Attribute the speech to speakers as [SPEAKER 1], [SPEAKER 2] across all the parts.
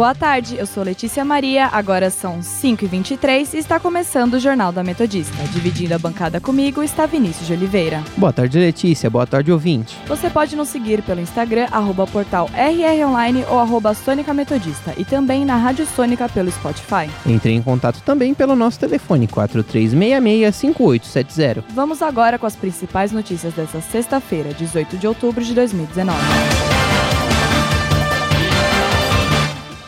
[SPEAKER 1] Boa tarde, eu sou Letícia Maria, agora são 5h23 e está começando o Jornal da Metodista. Dividindo a bancada comigo está Vinícius de Oliveira.
[SPEAKER 2] Boa tarde, Letícia. Boa tarde, ouvinte.
[SPEAKER 1] Você pode nos seguir pelo Instagram, arroba portal rronline ou arroba Sônica Metodista e também na Rádio Sônica pelo Spotify.
[SPEAKER 2] Entre em contato também pelo nosso telefone 4366-5870.
[SPEAKER 1] Vamos agora com as principais notícias dessa sexta-feira, 18 de outubro de 2019.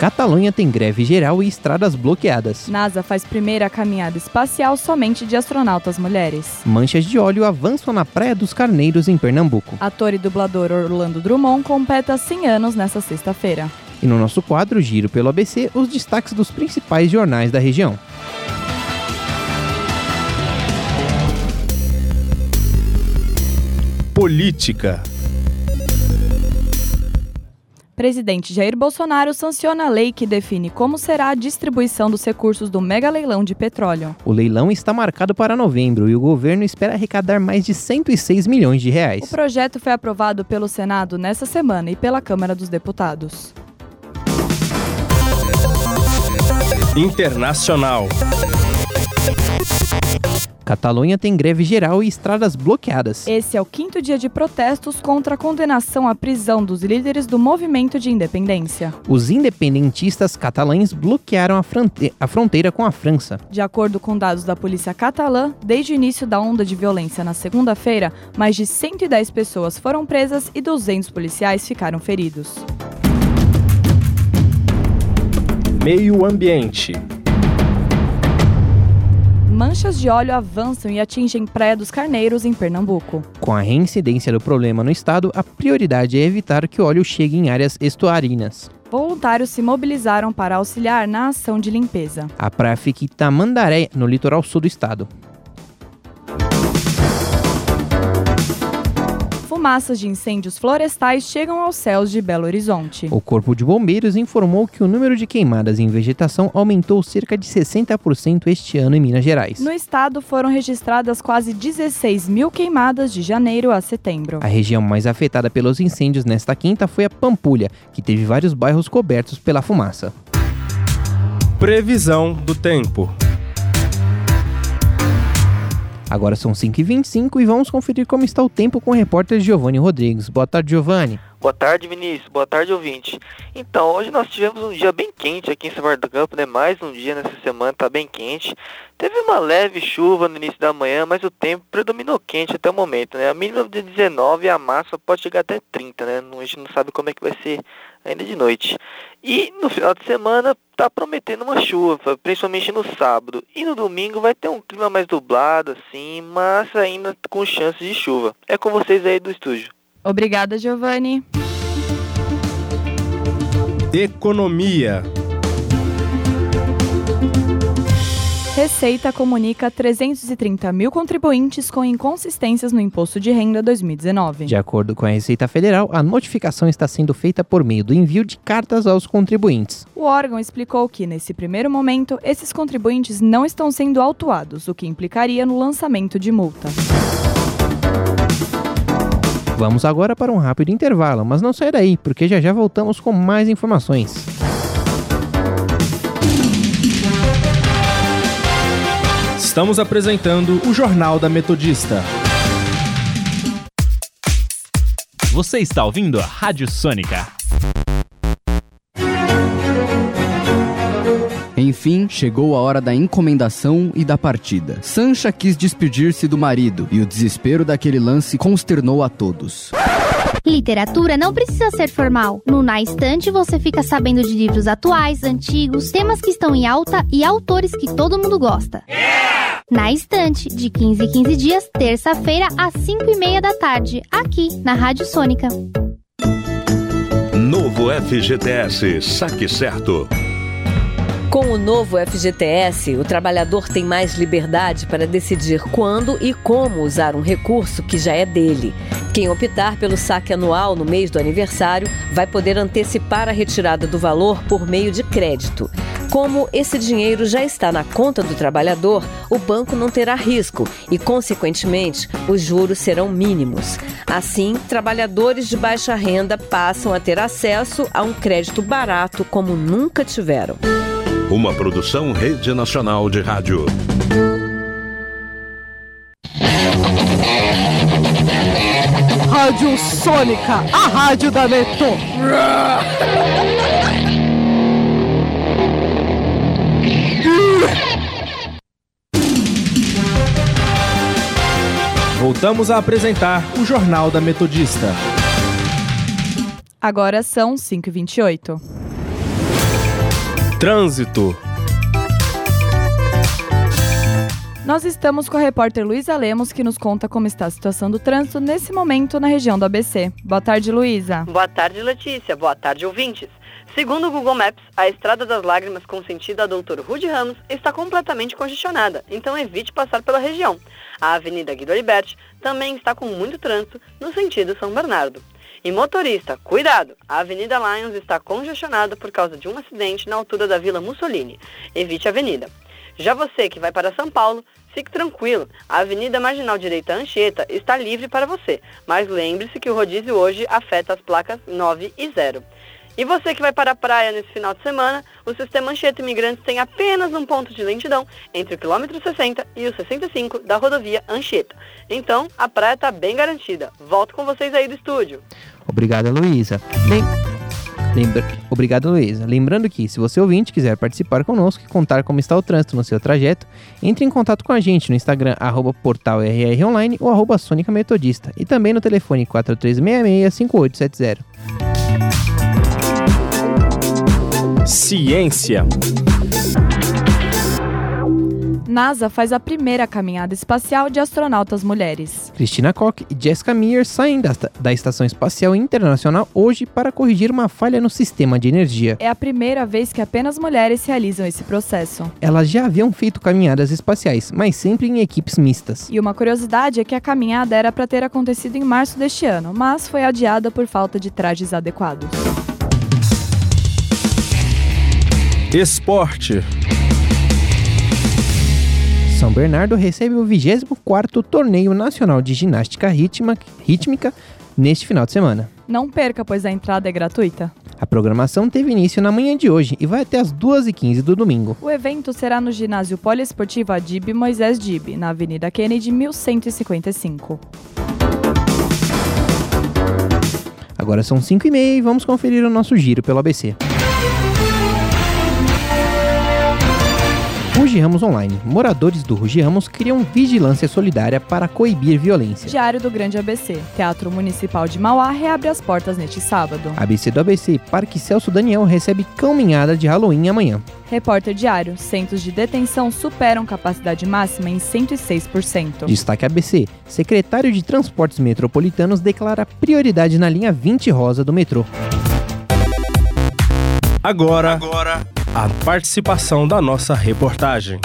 [SPEAKER 2] Catalunha tem greve geral e estradas bloqueadas.
[SPEAKER 1] NASA faz primeira caminhada espacial somente de astronautas mulheres.
[SPEAKER 2] Manchas de óleo avançam na Praia dos Carneiros, em Pernambuco.
[SPEAKER 1] Ator e dublador Orlando Drummond completa 100 anos nesta sexta-feira.
[SPEAKER 2] E no nosso quadro Giro pelo ABC, os destaques dos principais jornais da região.
[SPEAKER 3] Política.
[SPEAKER 1] Presidente Jair Bolsonaro sanciona a lei que define como será a distribuição dos recursos do mega leilão de petróleo.
[SPEAKER 2] O leilão está marcado para novembro e o governo espera arrecadar mais de 106 milhões de
[SPEAKER 1] O
[SPEAKER 2] reais.
[SPEAKER 1] projeto foi aprovado pelo Senado nesta semana e pela Câmara dos Deputados.
[SPEAKER 3] Internacional.
[SPEAKER 2] Catalunha tem greve geral e estradas bloqueadas.
[SPEAKER 1] Esse é o quinto dia de protestos contra a condenação à prisão dos líderes do movimento de independência.
[SPEAKER 2] Os independentistas catalães bloquearam a, fronte- a fronteira com a França.
[SPEAKER 1] De acordo com dados da polícia catalã, desde o início da onda de violência na segunda-feira, mais de 110 pessoas foram presas e 200 policiais ficaram feridos.
[SPEAKER 3] Meio ambiente.
[SPEAKER 1] Manchas de óleo avançam e atingem Praia dos Carneiros, em Pernambuco.
[SPEAKER 2] Com a reincidência do problema no estado, a prioridade é evitar que o óleo chegue em áreas estuarinas.
[SPEAKER 1] Voluntários se mobilizaram para auxiliar na ação de limpeza.
[SPEAKER 2] A praia fica em Tamandaré, no litoral sul do estado.
[SPEAKER 1] Fumaças de incêndios florestais chegam aos céus de Belo Horizonte.
[SPEAKER 2] O Corpo de Bombeiros informou que o número de queimadas em vegetação aumentou cerca de 60% este ano em Minas Gerais.
[SPEAKER 1] No estado foram registradas quase 16 mil queimadas de janeiro a setembro.
[SPEAKER 2] A região mais afetada pelos incêndios nesta quinta foi a Pampulha, que teve vários bairros cobertos pela fumaça.
[SPEAKER 3] Previsão do tempo.
[SPEAKER 2] Agora são 5h25 e vamos conferir como está o tempo com o repórter Giovanni Rodrigues. Boa tarde, Giovanni.
[SPEAKER 4] Boa tarde, Vinícius. Boa tarde, ouvinte. Então, hoje nós tivemos um dia bem quente aqui em São Bernardo do Campo, né? Mais um dia nessa semana, tá bem quente. Teve uma leve chuva no início da manhã, mas o tempo predominou quente até o momento, né? A mínima de 19 e a máxima pode chegar até 30, né? A gente não sabe como é que vai ser ainda de noite. E no final de semana tá prometendo uma chuva, principalmente no sábado. E no domingo vai ter um clima mais dublado, assim, mas ainda com chances de chuva. É com vocês aí do estúdio.
[SPEAKER 1] Obrigada, Giovanni.
[SPEAKER 3] Economia.
[SPEAKER 1] Receita comunica 330 mil contribuintes com inconsistências no imposto de renda 2019.
[SPEAKER 2] De acordo com a Receita Federal, a notificação está sendo feita por meio do envio de cartas aos contribuintes.
[SPEAKER 1] O órgão explicou que, nesse primeiro momento, esses contribuintes não estão sendo autuados, o que implicaria no lançamento de multa.
[SPEAKER 2] Vamos agora para um rápido intervalo, mas não sai daí, porque já já voltamos com mais informações.
[SPEAKER 3] Estamos apresentando o Jornal da Metodista.
[SPEAKER 5] Você está ouvindo a Rádio Sônica.
[SPEAKER 6] Enfim, chegou a hora da encomendação e da partida. Sancha quis despedir-se do marido e o desespero daquele lance consternou a todos.
[SPEAKER 7] Literatura não precisa ser formal. No Na Estante você fica sabendo de livros atuais, antigos, temas que estão em alta e autores que todo mundo gosta. Na Estante, de 15 em 15 dias, terça-feira, às 5 e meia da tarde, aqui na Rádio Sônica.
[SPEAKER 8] Novo FGTS Saque Certo.
[SPEAKER 9] Com o novo FGTS, o trabalhador tem mais liberdade para decidir quando e como usar um recurso que já é dele. Quem optar pelo saque anual no mês do aniversário vai poder antecipar a retirada do valor por meio de crédito. Como esse dinheiro já está na conta do trabalhador, o banco não terá risco e, consequentemente, os juros serão mínimos. Assim, trabalhadores de baixa renda passam a ter acesso a um crédito barato como nunca tiveram.
[SPEAKER 8] Uma produção Rede Nacional de Rádio.
[SPEAKER 10] Rádio Sônica, a rádio da Neto.
[SPEAKER 3] Voltamos a apresentar o Jornal da Metodista.
[SPEAKER 1] Agora são 5h28.
[SPEAKER 3] Trânsito.
[SPEAKER 1] Nós estamos com a repórter Luísa Lemos, que nos conta como está a situação do trânsito nesse momento na região do ABC. Boa tarde, Luísa.
[SPEAKER 11] Boa tarde, Letícia. Boa tarde, ouvintes. Segundo o Google Maps, a Estrada das Lágrimas com sentido a Doutor Rude Ramos está completamente congestionada, então evite passar pela região. A Avenida Guido Liberti também está com muito trânsito no sentido São Bernardo. E motorista, cuidado! A Avenida Lions está congestionada por causa de um acidente na altura da Vila Mussolini. Evite a avenida. Já você que vai para São Paulo, fique tranquilo. A Avenida Marginal Direita Anchieta está livre para você, mas lembre-se que o rodízio hoje afeta as placas 9 e 0. E você que vai para a praia nesse final de semana, o sistema Anchieta Imigrantes tem apenas um ponto de lentidão entre o quilômetro 60 e o 65 da rodovia Anchieta. Então, a praia está bem garantida. Volto com vocês aí do estúdio.
[SPEAKER 2] Obrigado, Luísa. Lem... Lembra... Obrigado, Luísa. Lembrando que, se você ouvinte quiser participar conosco e contar como está o trânsito no seu trajeto, entre em contato com a gente no Instagram, arroba portalrronline ou arroba e também no telefone 4366-5870.
[SPEAKER 3] Ciência.
[SPEAKER 1] NASA faz a primeira caminhada espacial de astronautas mulheres.
[SPEAKER 2] Christina Koch e Jessica Meir saem da, da Estação Espacial Internacional hoje para corrigir uma falha no sistema de energia.
[SPEAKER 1] É a primeira vez que apenas mulheres realizam esse processo.
[SPEAKER 2] Elas já haviam feito caminhadas espaciais, mas sempre em equipes mistas.
[SPEAKER 1] E uma curiosidade é que a caminhada era para ter acontecido em março deste ano, mas foi adiada por falta de trajes adequados.
[SPEAKER 3] Esporte.
[SPEAKER 2] São Bernardo recebe o 24º Torneio Nacional de Ginástica Rítmica neste final de semana.
[SPEAKER 1] Não perca, pois a entrada é gratuita.
[SPEAKER 2] A programação teve início na manhã de hoje e vai até as 2h15 do domingo.
[SPEAKER 1] O evento será no ginásio poliesportivo Adib Moisés Dib, na Avenida Kennedy, 1155.
[SPEAKER 2] Agora são 5h30 e vamos conferir o nosso giro pelo ABC. Rugi Ramos Online. Moradores do Rugi Ramos criam vigilância solidária para coibir violência.
[SPEAKER 1] Diário do Grande ABC. Teatro Municipal de Mauá reabre as portas neste sábado.
[SPEAKER 2] ABC do ABC. Parque Celso Daniel recebe caminhada de Halloween amanhã.
[SPEAKER 1] Repórter Diário. Centros de detenção superam capacidade máxima em 106%.
[SPEAKER 2] Destaque ABC. Secretário de Transportes Metropolitanos declara prioridade na linha 20 rosa do metrô.
[SPEAKER 3] Agora, Agora a participação da nossa reportagem.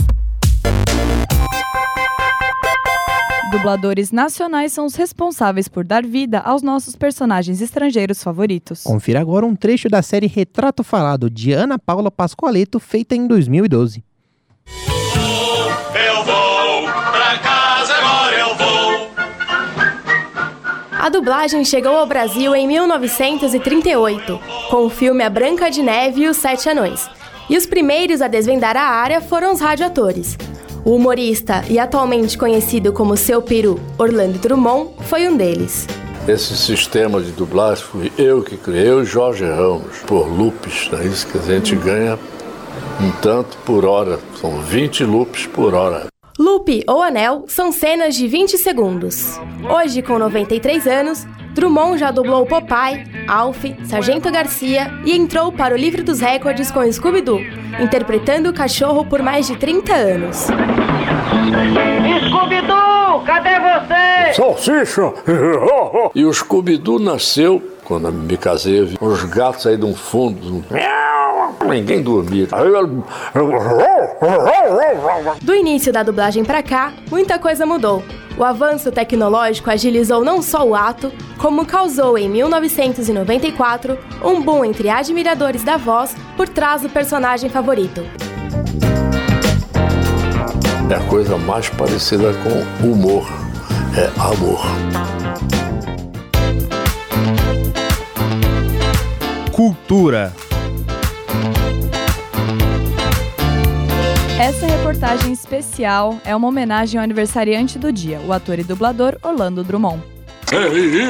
[SPEAKER 1] Dubladores nacionais são os responsáveis por dar vida aos nossos personagens estrangeiros favoritos.
[SPEAKER 2] Confira agora um trecho da série Retrato Falado de Ana Paula Pascoaleto, feita em 2012.
[SPEAKER 12] Eu vou pra casa, agora eu vou.
[SPEAKER 13] A dublagem chegou ao Brasil em 1938, com o filme A Branca de Neve e os Sete Anões. E os primeiros a desvendar a área foram os radioatores. O humorista e atualmente conhecido como Seu Peru, Orlando Drummond, foi um deles.
[SPEAKER 14] Esse sistema de dublagem fui eu que criei, eu e Jorge Ramos, por loops, é isso que a gente ganha um tanto por hora, são 20 loops por hora.
[SPEAKER 13] Loop ou anel são cenas de 20 segundos. Hoje, com 93 anos, Drummond já dublou Popeye, Alf, Sargento Garcia e entrou para o livro dos recordes com Scooby-Doo, interpretando o cachorro por mais de 30 anos. Scooby-Doo, cadê você?
[SPEAKER 14] Salsicha! e o Scooby-Doo nasceu, quando me casei, eu gatos aí de um fundo ninguém dormia.
[SPEAKER 13] Do início da dublagem para cá, muita coisa mudou. O avanço tecnológico agilizou não só o ato, como causou em 1994 um boom entre admiradores da voz por trás do personagem favorito.
[SPEAKER 14] É a coisa mais parecida com humor, é amor.
[SPEAKER 3] Cultura.
[SPEAKER 1] Reportagem especial é uma homenagem ao aniversariante do dia, o ator e dublador Orlando Drummond.
[SPEAKER 15] É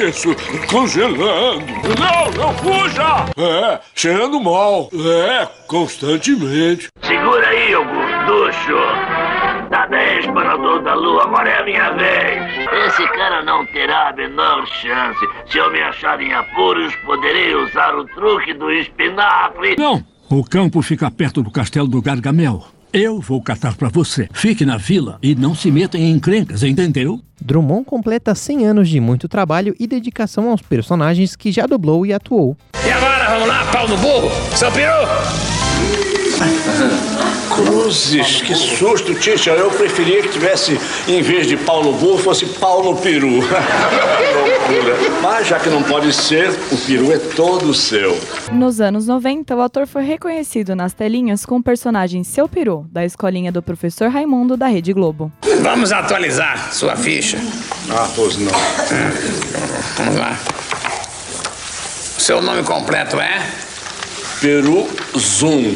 [SPEAKER 15] isso, congelando. Não, não fuja! É, cheirando mal. É, constantemente.
[SPEAKER 16] Segura aí, ô gorducho. Dá 10 para o dono da lua, agora é a minha vez. Esse cara não terá a menor chance. Se eu me achar em apuros, poderei usar o truque do espinafre.
[SPEAKER 17] Não, o campo fica perto do castelo do Gargamel. Eu vou catar para você. Fique na vila e não se meta em encrencas, entendeu?
[SPEAKER 2] Drummond completa 100 anos de muito trabalho e dedicação aos personagens que já dublou e atuou.
[SPEAKER 16] E agora, vamos lá, pau no burro, seu peru!
[SPEAKER 14] Cruzes, que susto, Tisha. Eu preferia que tivesse, em vez de Paulo Burro, fosse Paulo Peru. Mas já que não pode ser, o peru é todo seu.
[SPEAKER 1] Nos anos 90, o ator foi reconhecido nas telinhas com o personagem Seu Peru, da escolinha do professor Raimundo da Rede Globo.
[SPEAKER 16] Vamos atualizar sua ficha.
[SPEAKER 14] Ah, pois não.
[SPEAKER 16] Vamos lá. Seu nome completo é?
[SPEAKER 14] Peru Zoom.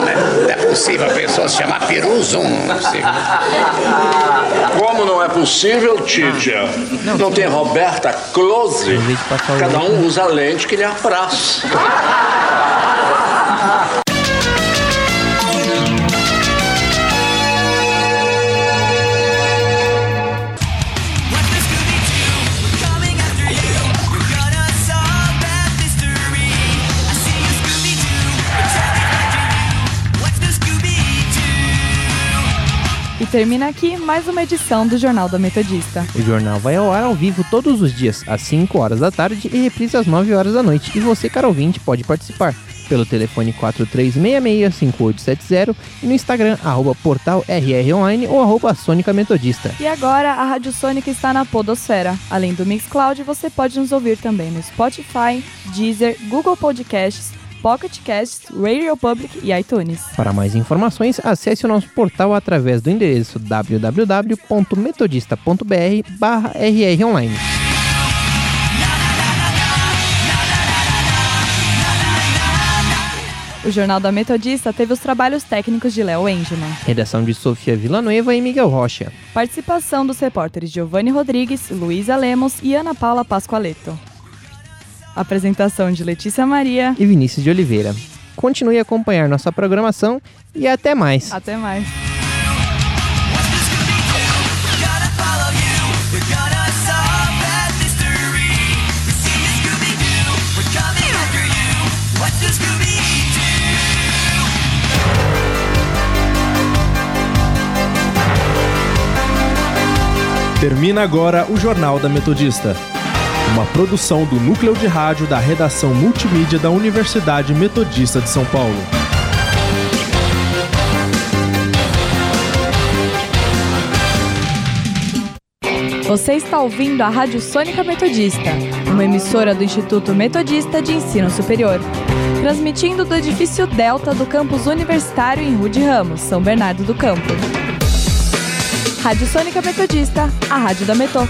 [SPEAKER 16] Não é possível a pessoa se chamar Peru Zoom. Não é possível.
[SPEAKER 14] Como não é possível, Titia? Não, tem Roberta Close? Cada um usa a lente que lhe apraz.
[SPEAKER 1] Termina aqui mais uma edição do Jornal da Metodista.
[SPEAKER 2] O jornal vai ao ar ao vivo todos os dias, às 5 horas da tarde e reprisa às 9 horas da noite. E você, caro ouvinte, pode participar pelo telefone 4366-5870 e no Instagram, arroba portal RROnline ou arroba Sônica Metodista.
[SPEAKER 1] E agora a Rádio Sônica está na Podosfera. Além do Mixcloud, você pode nos ouvir também no Spotify, Deezer, Google Podcasts, Pocket Casts, Radio Public e iTunes.
[SPEAKER 2] Para mais informações, acesse o nosso portal através do endereço www.metodista.br barra rronline.
[SPEAKER 1] O Jornal da Metodista teve os trabalhos técnicos de Léo Engelman.
[SPEAKER 2] Redação de Sofia Villanueva e Miguel Rocha.
[SPEAKER 1] Participação dos repórteres Giovanni Rodrigues, Luísa Lemos e Ana Paula Pascoaleto. Apresentação de Letícia Maria
[SPEAKER 2] e Vinícius de Oliveira. Continue a acompanhar nossa programação e até mais.
[SPEAKER 1] Até mais.
[SPEAKER 3] Termina agora o Jornal da Metodista. Uma produção do núcleo de rádio da redação multimídia da Universidade Metodista de São Paulo.
[SPEAKER 1] Você está ouvindo a Rádio Sônica Metodista, uma emissora do Instituto Metodista de Ensino Superior. Transmitindo do edifício Delta do campus universitário em Rude Ramos, São Bernardo do Campo. Rádio Sônica Metodista, a rádio da Metô.